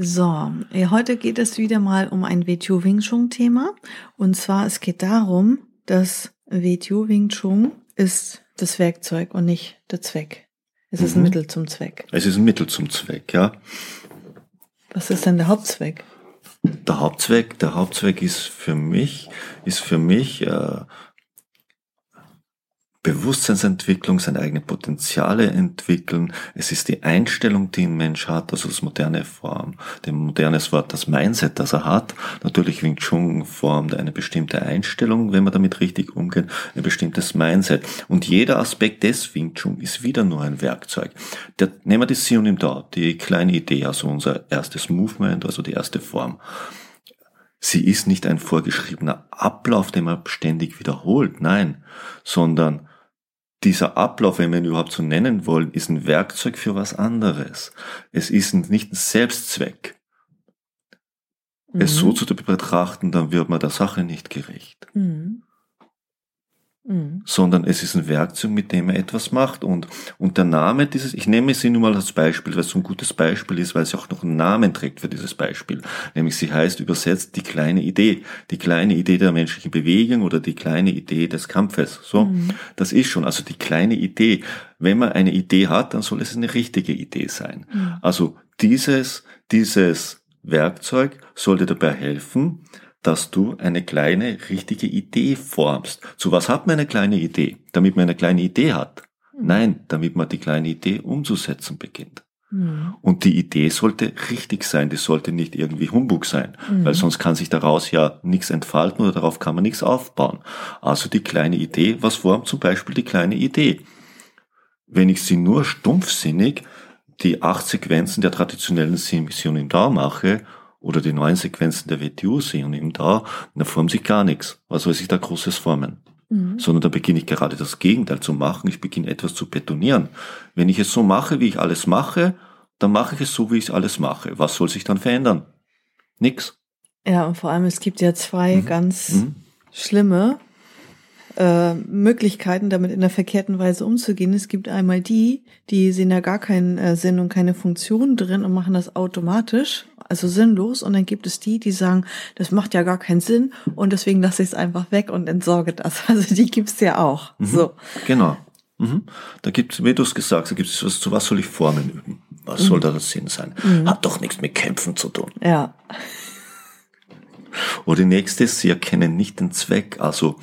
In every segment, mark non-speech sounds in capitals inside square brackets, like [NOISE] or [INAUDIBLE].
So, heute geht es wieder mal um ein WTO Wing Chun Thema. Und zwar, es geht darum, dass WTO Wing Chun ist das Werkzeug und nicht der Zweck. Es ist ein mhm. Mittel zum Zweck. Es ist ein Mittel zum Zweck, ja. Was ist denn der Hauptzweck? Der Hauptzweck, der Hauptzweck ist für mich, ist für mich äh, Bewusstseinsentwicklung, seine eigenen Potenziale entwickeln. Es ist die Einstellung, die ein Mensch hat, also das moderne Form, dem modernes Wort, das Mindset, das er hat. Natürlich Wing Chun formt eine bestimmte Einstellung, wenn man damit richtig umgeht, ein bestimmtes Mindset. Und jeder Aspekt des Wing Chun ist wieder nur ein Werkzeug. Der, nehmen wir die Sion im Da, die kleine Idee, also unser erstes Movement, also die erste Form. Sie ist nicht ein vorgeschriebener Ablauf, den man ständig wiederholt, nein, sondern dieser Ablauf, wenn wir ihn überhaupt so nennen wollen, ist ein Werkzeug für was anderes. Es ist nicht ein Selbstzweck. Mhm. Es so zu betrachten, dann wird man der Sache nicht gerecht. Mhm mhm. sondern es ist ein Werkzeug, mit dem er etwas macht. Und, und der Name dieses, ich nehme sie nur mal als Beispiel, weil es so ein gutes Beispiel ist, weil sie auch noch einen Namen trägt für dieses Beispiel. Nämlich sie heißt übersetzt die kleine Idee. Die kleine Idee der menschlichen Bewegung oder die kleine Idee des Kampfes. So, mhm. das ist schon, also die kleine Idee. Wenn man eine Idee hat, dann soll es eine richtige Idee sein. Mhm. Also dieses, dieses Werkzeug sollte dabei helfen, dass du eine kleine richtige Idee formst. Zu was hat man eine kleine Idee? Damit man eine kleine Idee hat. Mhm. Nein, damit man die kleine Idee umzusetzen beginnt. Mhm. Und die Idee sollte richtig sein, die sollte nicht irgendwie Humbug sein, mhm. weil sonst kann sich daraus ja nichts entfalten oder darauf kann man nichts aufbauen. Also die kleine Idee, was formt zum Beispiel die kleine Idee? Wenn ich sie nur stumpfsinnig die acht Sequenzen der traditionellen Mission in Da mache oder die neuen Sequenzen der WTU sehe und eben da, da formt sich gar nichts. Was soll sich da Großes formen? Mhm. Sondern da beginne ich gerade das Gegenteil zu machen. Ich beginne etwas zu betonieren. Wenn ich es so mache, wie ich alles mache, dann mache ich es so, wie ich alles mache. Was soll sich dann verändern? Nix. Ja, und vor allem, es gibt ja zwei mhm. ganz mhm. schlimme äh, Möglichkeiten, damit in der verkehrten Weise umzugehen. Es gibt einmal die, die sehen da gar keinen äh, Sinn und keine Funktion drin und machen das automatisch, also sinnlos. Und dann gibt es die, die sagen, das macht ja gar keinen Sinn und deswegen lasse ich es einfach weg und entsorge das. [LAUGHS] Also die gibt's ja auch. Mhm, so. Genau. Mhm. Da gibt wie du es gesagt hast, da gibt es was, zu was soll ich Formen üben? Was mhm. soll da der Sinn sein? Mhm. Hat doch nichts mit Kämpfen zu tun. Ja. Oder die nächste ist, sie erkennen nicht den Zweck. Also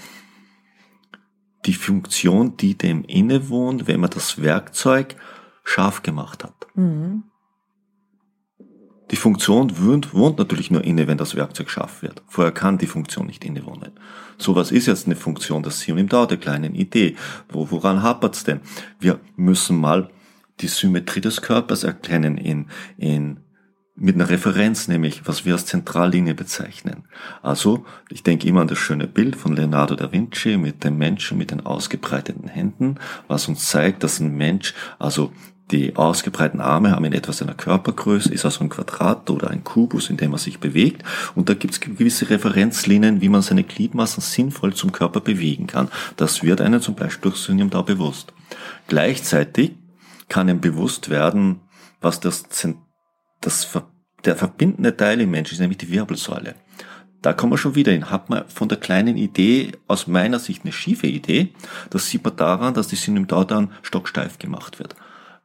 die Funktion, die dem innewohnt, wenn man das Werkzeug scharf gemacht hat. Mhm. Die Funktion wohnt, wohnt natürlich nur inne, wenn das Werkzeug scharf wird. Vorher kann die Funktion nicht innewohnen. So was ist jetzt eine Funktion, das Sie und im Dauer der kleinen Idee. Wo, woran hapert's denn? Wir müssen mal die Symmetrie des Körpers erkennen in, in mit einer Referenz, nämlich was wir als Zentrallinie bezeichnen. Also, ich denke immer an das schöne Bild von Leonardo da Vinci mit dem Menschen mit den ausgebreiteten Händen, was uns zeigt, dass ein Mensch, also die ausgebreiteten Arme haben in etwa seiner Körpergröße, ist also ein Quadrat oder ein Kubus, in dem er sich bewegt. Und da gibt es gewisse Referenzlinien, wie man seine Gliedmaßen sinnvoll zum Körper bewegen kann. Das wird einem zum Beispiel durch Synium da bewusst. Gleichzeitig kann ihm bewusst werden, was das das, der verbindende Teil im Menschen ist nämlich die Wirbelsäule. Da kommen wir schon wieder hin. Hat man von der kleinen Idee aus meiner Sicht eine schiefe Idee, das sieht man daran, dass die Synymdau dann stocksteif gemacht wird.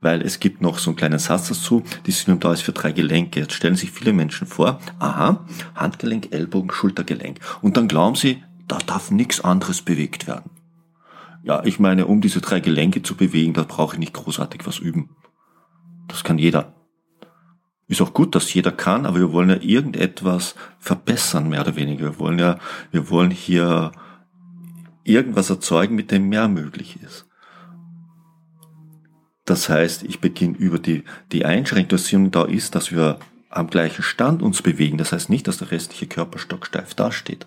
Weil es gibt noch so einen kleinen Satz dazu, die Synymdau ist für drei Gelenke. Jetzt stellen sich viele Menschen vor, aha, Handgelenk, Ellbogen, Schultergelenk. Und dann glauben sie, da darf nichts anderes bewegt werden. Ja, ich meine, um diese drei Gelenke zu bewegen, da brauche ich nicht großartig was üben. Das kann jeder. Ist auch gut, dass jeder kann, aber wir wollen ja irgendetwas verbessern, mehr oder weniger. Wir wollen ja, wir wollen hier irgendwas erzeugen, mit dem mehr möglich ist. Das heißt, ich beginne über die, die Einschränkung, da ist, dass wir am gleichen Stand uns bewegen. Das heißt nicht, dass der restliche Körper stocksteif dasteht,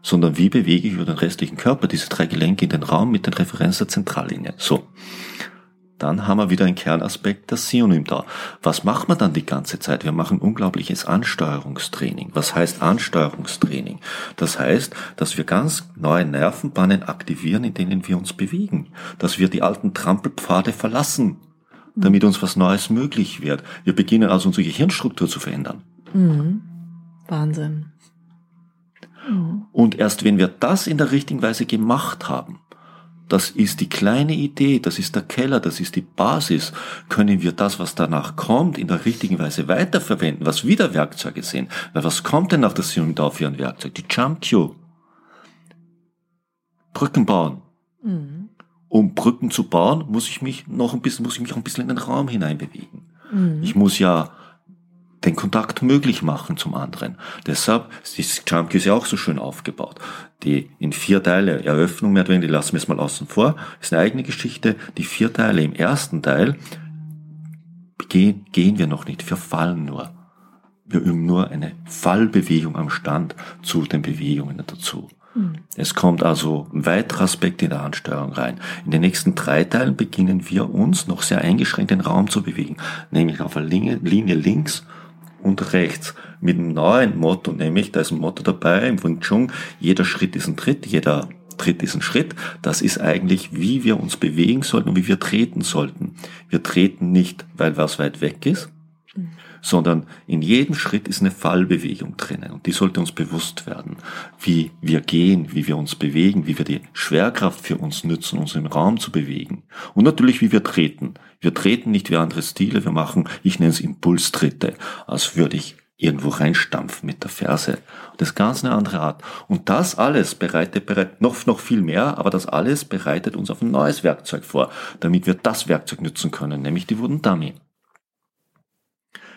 sondern wie bewege ich über den restlichen Körper diese drei Gelenke in den Raum mit den Referenz der Zentrallinie. So. Dann haben wir wieder einen Kernaspekt, das Synonym da. Was macht man dann die ganze Zeit? Wir machen unglaubliches Ansteuerungstraining. Was heißt Ansteuerungstraining? Das heißt, dass wir ganz neue Nervenbahnen aktivieren, in denen wir uns bewegen. Dass wir die alten Trampelpfade verlassen, damit uns was Neues möglich wird. Wir beginnen also unsere Gehirnstruktur zu verändern. Mhm. Wahnsinn. Mhm. Und erst wenn wir das in der richtigen Weise gemacht haben, das ist die kleine Idee, das ist der Keller, das ist die Basis, können wir das, was danach kommt, in der richtigen Weise weiterverwenden, was wieder Werkzeuge sind. Weil was kommt denn nach der Synonym für ein Werkzeug? Die Jump Cue. Brücken bauen. Mhm. Um Brücken zu bauen, muss ich mich noch ein bisschen, muss ich mich auch ein bisschen in den Raum hineinbewegen. Mhm. Ich muss ja den Kontakt möglich machen zum anderen. Deshalb ist die Jump ist ja auch so schön aufgebaut. Die in vier Teile Eröffnung mehr oder weniger, die lassen wir es mal außen vor, ist eine eigene Geschichte. Die vier Teile im ersten Teil gehen, gehen wir noch nicht, wir fallen nur. Wir üben nur eine Fallbewegung am Stand zu den Bewegungen dazu. Mhm. Es kommt also ein weiterer Aspekt in der Ansteuerung rein. In den nächsten drei Teilen beginnen wir uns noch sehr eingeschränkt den Raum zu bewegen, nämlich auf der Linie, Linie links und rechts mit einem neuen Motto, nämlich da ist ein Motto dabei im Wing Chun, jeder Schritt ist ein Tritt, jeder Tritt ist ein Schritt. Das ist eigentlich, wie wir uns bewegen sollten und wie wir treten sollten. Wir treten nicht, weil was weit weg ist, sondern in jedem Schritt ist eine Fallbewegung drinnen und die sollte uns bewusst werden, wie wir gehen, wie wir uns bewegen, wie wir die Schwerkraft für uns nützen, uns im Raum zu bewegen und natürlich, wie wir treten. Wir treten nicht wie andere Stile, wir machen, ich nenne es Impulstritte, als würde ich irgendwo reinstampfen mit der Ferse. Das ist ganz eine andere Art. Und das alles bereitet, bereitet noch, noch viel mehr, aber das alles bereitet uns auf ein neues Werkzeug vor, damit wir das Werkzeug nutzen können, nämlich die Wooden Dummy.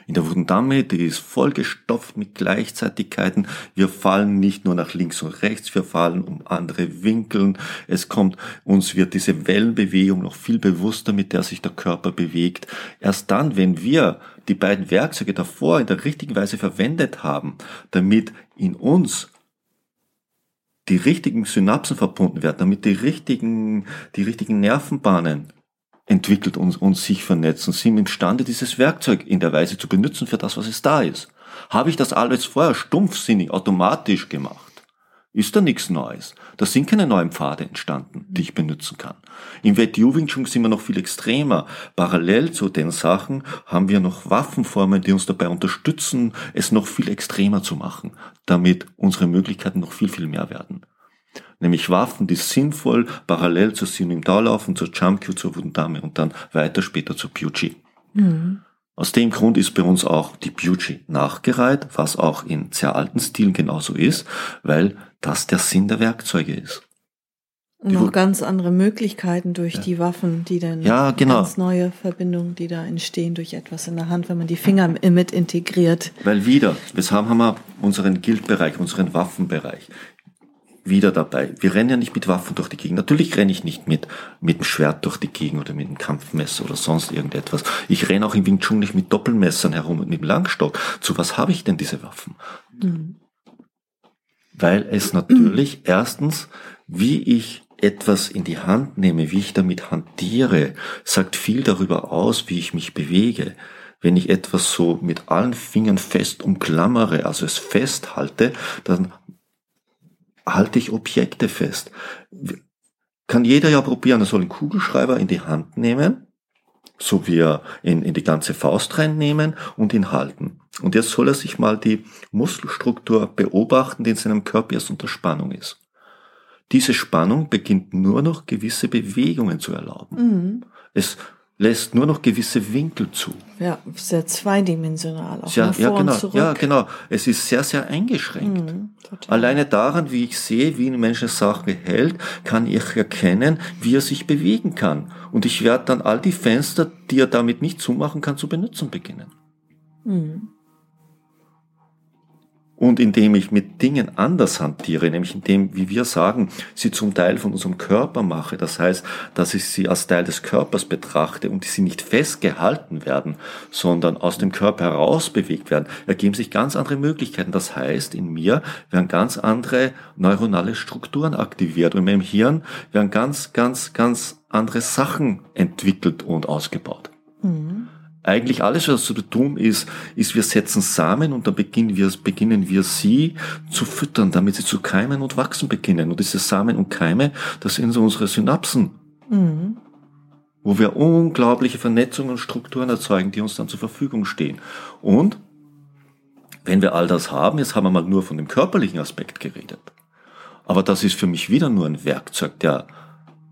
In der Wundamme, die ist vollgestopft mit Gleichzeitigkeiten. Wir fallen nicht nur nach links und rechts, wir fallen um andere Winkeln. Es kommt, uns wird diese Wellenbewegung noch viel bewusster, mit der sich der Körper bewegt. Erst dann, wenn wir die beiden Werkzeuge davor in der richtigen Weise verwendet haben, damit in uns die richtigen Synapsen verbunden werden, damit die richtigen, die richtigen Nervenbahnen entwickelt und, und sich vernetzen, sind imstande, dieses Werkzeug in der Weise zu benutzen für das, was es da ist. Habe ich das alles vorher stumpfsinnig, automatisch gemacht? Ist da nichts Neues. Da sind keine neuen Pfade entstanden, die ich benutzen kann. Im WTU Wing Chun sind wir noch viel extremer. Parallel zu den Sachen haben wir noch Waffenformen, die uns dabei unterstützen, es noch viel extremer zu machen, damit unsere Möglichkeiten noch viel, viel mehr werden nämlich Waffen, die sinnvoll parallel zur Da laufen, zur Q, zur Wundame und dann weiter später zur Pucci. Mhm. Aus dem Grund ist bei uns auch die Pucci nachgereiht, was auch in sehr alten Stilen genauso ist, weil das der Sinn der Werkzeuge ist. Und noch ganz andere Möglichkeiten durch ja. die Waffen, die dann ja, genau. ganz neue Verbindungen, die da entstehen durch etwas in der Hand, wenn man die Finger mit integriert. Weil wieder, weshalb haben wir unseren Guildbereich, unseren Waffenbereich wieder dabei. Wir rennen ja nicht mit Waffen durch die Gegend. Natürlich renne ich nicht mit, mit dem Schwert durch die Gegend oder mit einem Kampfmesser oder sonst irgendetwas. Ich renne auch im Wing Chun nicht mit Doppelmessern herum und mit dem Langstock. Zu was habe ich denn diese Waffen? Mhm. Weil es natürlich erstens, wie ich etwas in die Hand nehme, wie ich damit hantiere, sagt viel darüber aus, wie ich mich bewege. Wenn ich etwas so mit allen Fingern fest umklammere, also es festhalte, dann halte ich Objekte fest. Kann jeder ja probieren, er soll einen Kugelschreiber in die Hand nehmen, so wie er in, in die ganze Faust reinnehmen und ihn halten. Und jetzt soll er sich mal die Muskelstruktur beobachten, die in seinem Körper erst unter Spannung ist. Diese Spannung beginnt nur noch gewisse Bewegungen zu erlauben. Mhm. Es lässt nur noch gewisse Winkel zu. Ja, sehr zweidimensional. Auch ja, ja, genau, ja, genau. Es ist sehr, sehr eingeschränkt. Mhm, Alleine daran, wie ich sehe, wie ein Mensch eine Sache hält, kann ich erkennen, wie er sich bewegen kann. Und ich werde dann all die Fenster, die er damit nicht zumachen kann, zu benutzen beginnen. Mhm. Und indem ich mit Dingen anders hantiere, nämlich indem, wie wir sagen, sie zum Teil von unserem Körper mache, das heißt, dass ich sie als Teil des Körpers betrachte und sie nicht festgehalten werden, sondern aus dem Körper heraus bewegt werden, ergeben sich ganz andere Möglichkeiten. Das heißt, in mir werden ganz andere neuronale Strukturen aktiviert und in meinem Hirn werden ganz, ganz, ganz andere Sachen entwickelt und ausgebaut. Mhm eigentlich alles, was zu tun ist, ist, wir setzen Samen und dann beginnen wir, beginnen wir sie zu füttern, damit sie zu keimen und wachsen beginnen. Und diese Samen und Keime, das sind so unsere Synapsen. Mhm. Wo wir unglaubliche Vernetzungen und Strukturen erzeugen, die uns dann zur Verfügung stehen. Und wenn wir all das haben, jetzt haben wir mal nur von dem körperlichen Aspekt geredet. Aber das ist für mich wieder nur ein Werkzeug, der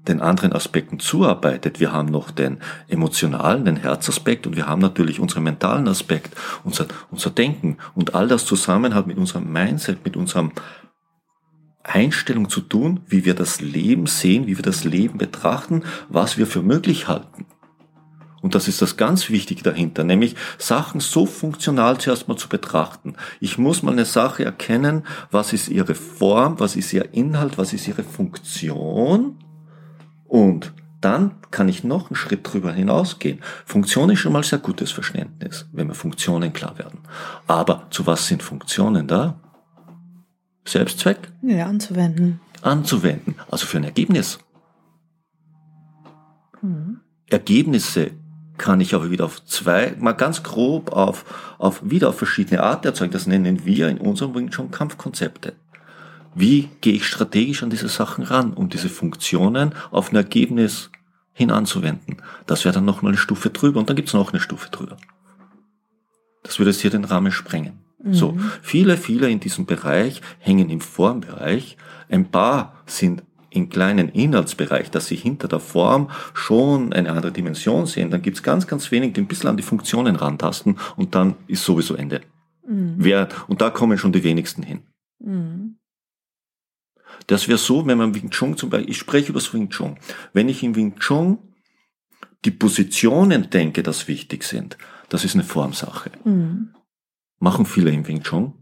den anderen Aspekten zuarbeitet. Wir haben noch den emotionalen, den Herzaspekt und wir haben natürlich unseren mentalen Aspekt, unser, unser Denken und all das zusammen hat mit unserem Mindset, mit unserem Einstellung zu tun, wie wir das Leben sehen, wie wir das Leben betrachten, was wir für möglich halten. Und das ist das ganz Wichtige dahinter, nämlich Sachen so funktional zuerst mal zu betrachten. Ich muss mal eine Sache erkennen, was ist ihre Form, was ist ihr Inhalt, was ist ihre Funktion und dann kann ich noch einen Schritt drüber hinausgehen. Funktion ist schon mal sehr gutes Verständnis, wenn mir Funktionen klar werden. Aber zu was sind Funktionen da? Selbstzweck? Ja, anzuwenden. Anzuwenden, also für ein Ergebnis. Mhm. Ergebnisse kann ich aber wieder auf zwei, mal ganz grob auf, auf wieder auf verschiedene Arten erzeugen. Das nennen wir in unserem Wing Chun Kampfkonzepte. Wie gehe ich strategisch an diese Sachen ran, um diese Funktionen auf ein Ergebnis hin anzuwenden? Das wäre dann nochmal eine Stufe drüber und dann gibt's noch eine Stufe drüber. Das würde jetzt hier den Rahmen sprengen. Mhm. So, viele, viele in diesem Bereich hängen im Formbereich. Ein paar sind im kleinen Inhaltsbereich, dass sie hinter der Form schon eine andere Dimension sehen. Dann gibt's ganz, ganz wenig, die ein bisschen an die Funktionen rantasten und dann ist sowieso Ende. Mhm. Wer, und da kommen schon die wenigsten hin. Mhm. Das wäre so, wenn man Wing Chun zum Beispiel, ich spreche über das Wing Chun. Wenn ich im Wing Chun die Positionen denke, das wichtig sind, das ist eine Formsache. Mhm. Machen viele im Wing Chun.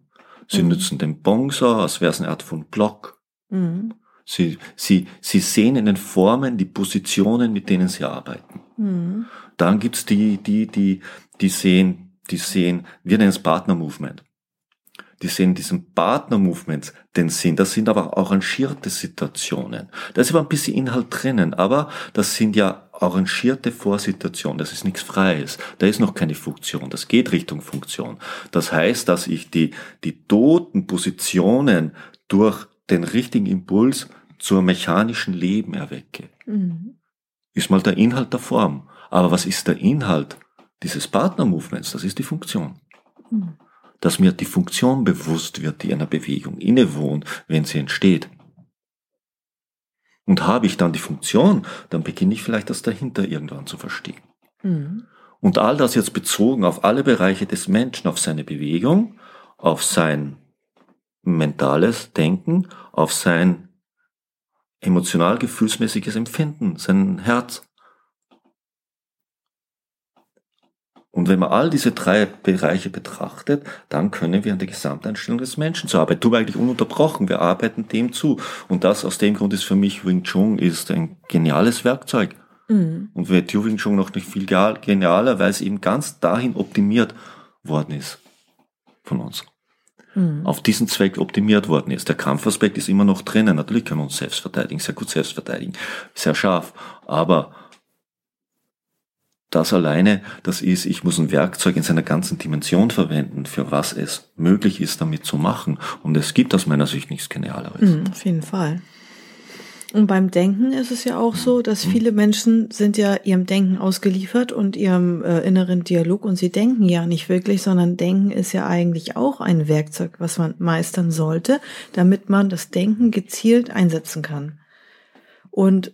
Sie mhm. nutzen den Bongsa, als wäre es eine Art von Block. Mhm. Sie, sie, sie sehen in den Formen die Positionen, mit denen sie arbeiten. Mhm. Dann gibt's die, die, die, die sehen, die sehen, wir nennen es Partner Movement die sehen diesen Partner-Movements den Sinn. Das sind aber arrangierte Situationen. Da ist aber ein bisschen Inhalt drinnen, aber das sind ja arrangierte Vorsituationen. Das ist nichts Freies. Da ist noch keine Funktion. Das geht Richtung Funktion. Das heißt, dass ich die, die toten Positionen durch den richtigen Impuls zur mechanischen Leben erwecke. Mhm. Ist mal der Inhalt der Form. Aber was ist der Inhalt dieses Partner-Movements? Das ist die Funktion. Mhm dass mir die Funktion bewusst wird, die einer Bewegung innewohnt, wenn sie entsteht. Und habe ich dann die Funktion, dann beginne ich vielleicht das dahinter irgendwann zu verstehen. Mhm. Und all das jetzt bezogen auf alle Bereiche des Menschen, auf seine Bewegung, auf sein mentales Denken, auf sein emotional-gefühlsmäßiges Empfinden, sein Herz, Und wenn man all diese drei Bereiche betrachtet, dann können wir an der Gesamteinstellung des Menschen zu arbeiten. Tun wir eigentlich ununterbrochen. Wir arbeiten dem zu. Und das aus dem Grund ist für mich Wing Chun ist ein geniales Werkzeug. Mhm. Und wird Wing Chun noch nicht viel genialer, weil es eben ganz dahin optimiert worden ist von uns. Mhm. Auf diesen Zweck optimiert worden ist. Der Kampfaspekt ist immer noch drinnen. Natürlich können wir uns selbst verteidigen, sehr gut selbst verteidigen, sehr scharf. Aber das alleine, das ist, ich muss ein Werkzeug in seiner ganzen Dimension verwenden, für was es möglich ist, damit zu machen. Und es gibt aus meiner Sicht nichts Genialeres. Mhm, auf jeden Fall. Und beim Denken ist es ja auch so, dass mhm. viele Menschen sind ja ihrem Denken ausgeliefert und ihrem äh, inneren Dialog und sie denken ja nicht wirklich, sondern Denken ist ja eigentlich auch ein Werkzeug, was man meistern sollte, damit man das Denken gezielt einsetzen kann. Und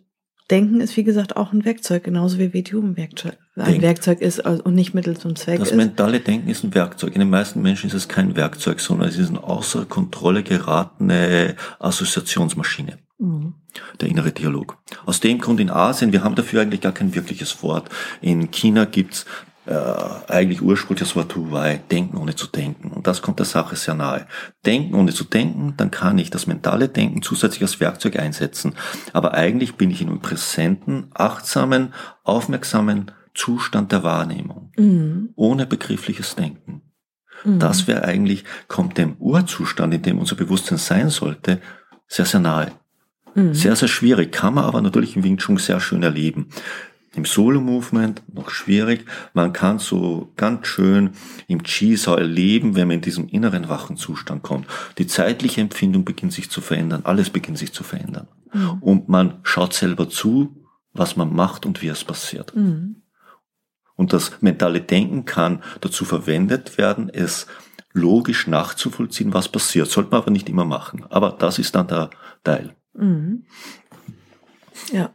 Denken ist, wie gesagt, auch ein Werkzeug, genauso wie WTU ein Werkzeug, ein. Werkzeug ist und nicht Mittel zum Zweck das ist. Das mentale Denken ist ein Werkzeug. In den meisten Menschen ist es kein Werkzeug, sondern es ist eine außer Kontrolle geratene Assoziationsmaschine. Mhm. Der innere Dialog. Aus dem Grund in Asien, wir haben dafür eigentlich gar kein wirkliches Wort. In China gibt's äh, eigentlich ursprünglich das Wort why, denken ohne zu denken. Und das kommt der Sache sehr nahe. Denken ohne zu denken, dann kann ich das mentale Denken zusätzlich als Werkzeug einsetzen. Aber eigentlich bin ich in einem präsenten, achtsamen, aufmerksamen Zustand der Wahrnehmung. Mhm. Ohne begriffliches Denken. Mhm. Das wäre eigentlich, kommt dem Urzustand, in dem unser Bewusstsein sein sollte, sehr, sehr nahe. Mhm. Sehr, sehr schwierig, kann man aber natürlich im Wing Chun sehr schön erleben. Im Solo-Movement noch schwierig. Man kann so ganz schön im Chi so erleben, wenn man in diesem inneren wachen Zustand kommt. Die zeitliche Empfindung beginnt sich zu verändern. Alles beginnt sich zu verändern. Mhm. Und man schaut selber zu, was man macht und wie es passiert. Mhm. Und das mentale Denken kann dazu verwendet werden, es logisch nachzuvollziehen, was passiert. Sollte man aber nicht immer machen. Aber das ist dann der Teil. Mhm. Ja.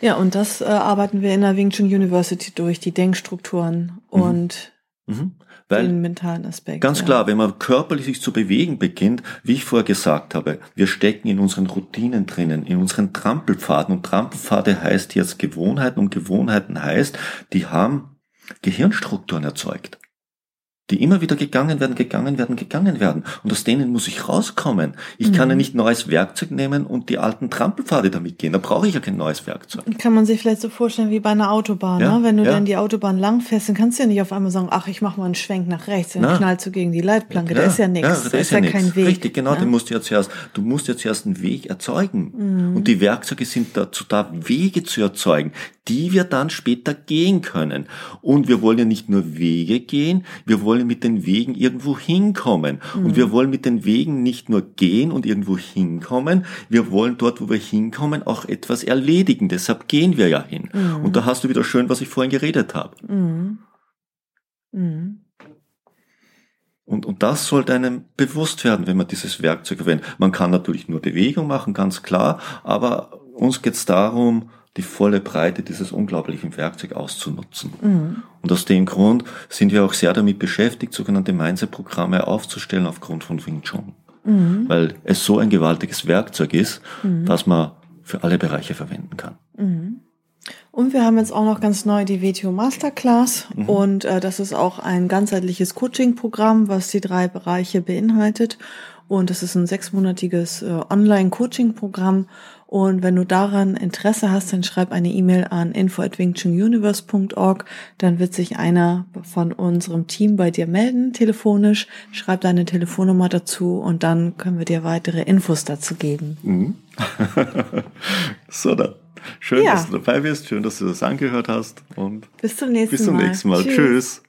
Ja, und das äh, arbeiten wir in der Wing Chun University durch, die Denkstrukturen mhm. und mhm. Weil, den mentalen Aspekt. Ganz ja. klar, wenn man körperlich sich zu bewegen beginnt, wie ich vorher gesagt habe, wir stecken in unseren Routinen drinnen, in unseren Trampelpfaden. Und Trampelpfade heißt jetzt Gewohnheiten und Gewohnheiten heißt, die haben Gehirnstrukturen erzeugt die immer wieder gegangen werden, gegangen werden, gegangen werden. Und aus denen muss ich rauskommen. Ich mhm. kann ja mhm. nicht neues Werkzeug nehmen und die alten Trampelpfade damit gehen. Da brauche ich ja kein neues Werkzeug. Kann man sich vielleicht so vorstellen wie bei einer Autobahn. Ja, ne? Wenn du ja. dann die Autobahn langfährst, dann kannst du ja nicht auf einmal sagen, ach, ich mache mal einen Schwenk nach rechts, dann Na. knallst du gegen die Leitplanke. Ja. Da ist ja nichts. Ja, da, da ist ja, ja kein Weg. Richtig, genau. Ja? Den musst du ja zuerst, du musst ja zuerst einen Weg erzeugen. Mhm. Und die Werkzeuge sind dazu da, Wege zu erzeugen, die wir dann später gehen können. Und wir wollen ja nicht nur Wege gehen, wir wollen mit den Wegen irgendwo hinkommen. Mhm. Und wir wollen mit den Wegen nicht nur gehen und irgendwo hinkommen, wir wollen dort, wo wir hinkommen, auch etwas erledigen. Deshalb gehen wir ja hin. Mhm. Und da hast du wieder schön, was ich vorhin geredet habe. Mhm. mhm. Und, und das sollte einem bewusst werden, wenn man dieses Werkzeug verwendet. Man kann natürlich nur Bewegung machen, ganz klar, aber uns geht es darum, die volle Breite dieses unglaublichen Werkzeugs auszunutzen. Mhm. Und aus dem Grund sind wir auch sehr damit beschäftigt, sogenannte Mindset-Programme aufzustellen aufgrund von Wing Chun. Mhm. Weil es so ein gewaltiges Werkzeug ist, mhm. dass man für alle Bereiche verwenden kann. Mhm. Und wir haben jetzt auch noch ganz neu die WTO Masterclass mhm. und äh, das ist auch ein ganzheitliches Coaching-Programm, was die drei Bereiche beinhaltet. Und das ist ein sechsmonatiges äh, Online-Coaching-Programm und wenn du daran Interesse hast, dann schreib eine E-Mail an info@wingchununiverse.org. Dann wird sich einer von unserem Team bei dir melden, telefonisch. Schreib deine Telefonnummer dazu und dann können wir dir weitere Infos dazu geben. Mhm. [LAUGHS] so dann. Schön, ja. dass du dabei bist. Schön, dass du das angehört hast. Und bis zum nächsten Mal. Bis zum nächsten Mal. Tschüss. Tschüss.